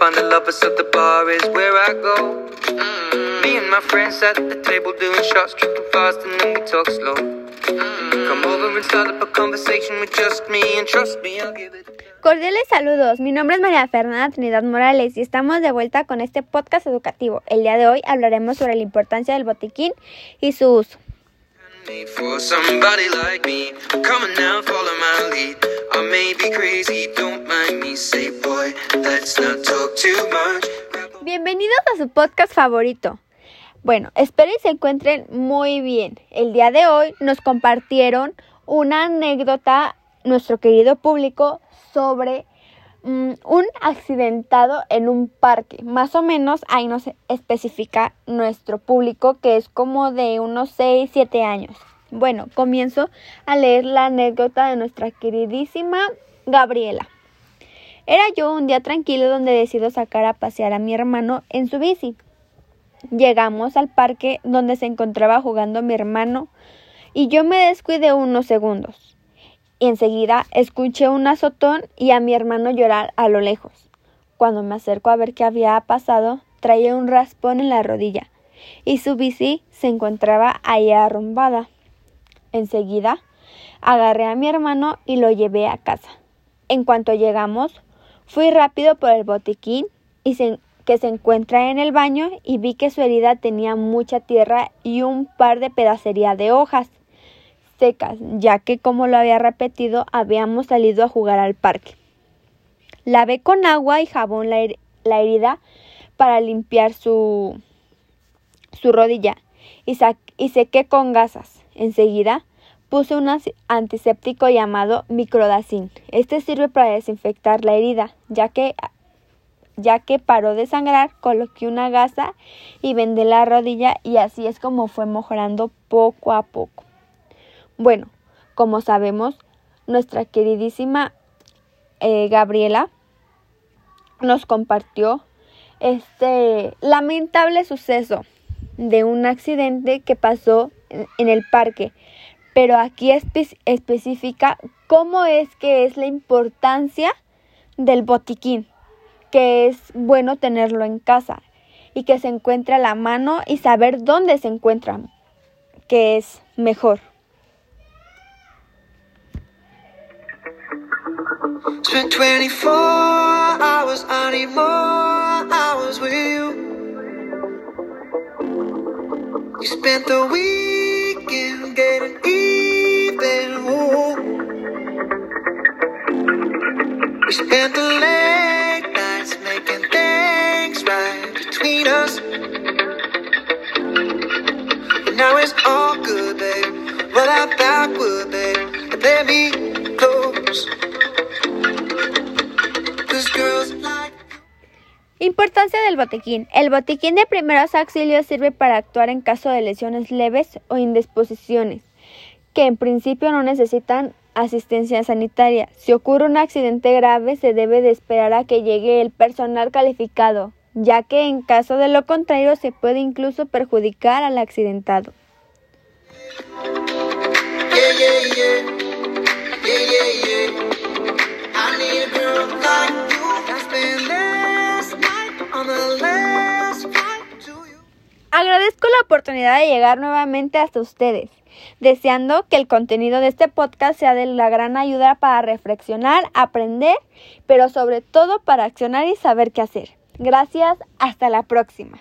find the lovers at the bar is where I go. Mm. Me and my friends at the table doing shots, tripping fast, and then we talk slow. Mm. Come over and start up a conversation with just me, and trust me, I'll give it. Cordiales saludos, mi nombre es María Fernanda Trinidad Morales y estamos de vuelta con este podcast educativo. El día de hoy hablaremos sobre la importancia del botiquín y su uso. Bienvenidos a su podcast favorito. Bueno, espero y se encuentren muy bien. El día de hoy nos compartieron una anécdota nuestro querido público sobre mm, un accidentado en un parque. Más o menos ahí nos especifica nuestro público que es como de unos 6, 7 años. Bueno, comienzo a leer la anécdota de nuestra queridísima Gabriela. Era yo un día tranquilo donde decido sacar a pasear a mi hermano en su bici. Llegamos al parque donde se encontraba jugando mi hermano y yo me descuidé unos segundos y enseguida escuché un azotón y a mi hermano llorar a lo lejos. Cuando me acerco a ver qué había pasado, traía un raspón en la rodilla y su bici se encontraba ahí arrumbada. Enseguida agarré a mi hermano y lo llevé a casa. En cuanto llegamos, fui rápido por el botiquín y que se encuentra en el baño y vi que su herida tenía mucha tierra y un par de pedacería de hojas secas, ya que como lo había repetido, habíamos salido a jugar al parque. Lavé con agua y jabón la, la herida para limpiar su, su rodilla y, y sequé con gasas. Enseguida puse un antiséptico llamado microdacin. Este sirve para desinfectar la herida, ya que ya que paró de sangrar, coloqué una gasa y vendé la rodilla y así es como fue mejorando poco a poco. Bueno, como sabemos, nuestra queridísima eh, Gabriela nos compartió este lamentable suceso de un accidente que pasó en, el parque, pero aquí especifica cómo es que es la importancia del botiquín, que es bueno tenerlo en casa y que se encuentre a la mano y saber dónde se encuentran, que es mejor. Spent 24 hours, I need more hours with you. You spent the weekend Importancia del botiquín. El botiquín de primeros auxilios sirve para actuar en caso de lesiones leves o indisposiciones, que en principio no necesitan asistencia sanitaria. Si ocurre un accidente grave, se debe de esperar a que llegue el personal calificado, ya que en caso de lo contrario se puede incluso perjudicar al accidentado. Agradezco la oportunidad de llegar nuevamente hasta ustedes, deseando que el contenido de este podcast sea de la gran ayuda para reflexionar, aprender, pero sobre todo para accionar y saber qué hacer. Gracias, hasta la próxima.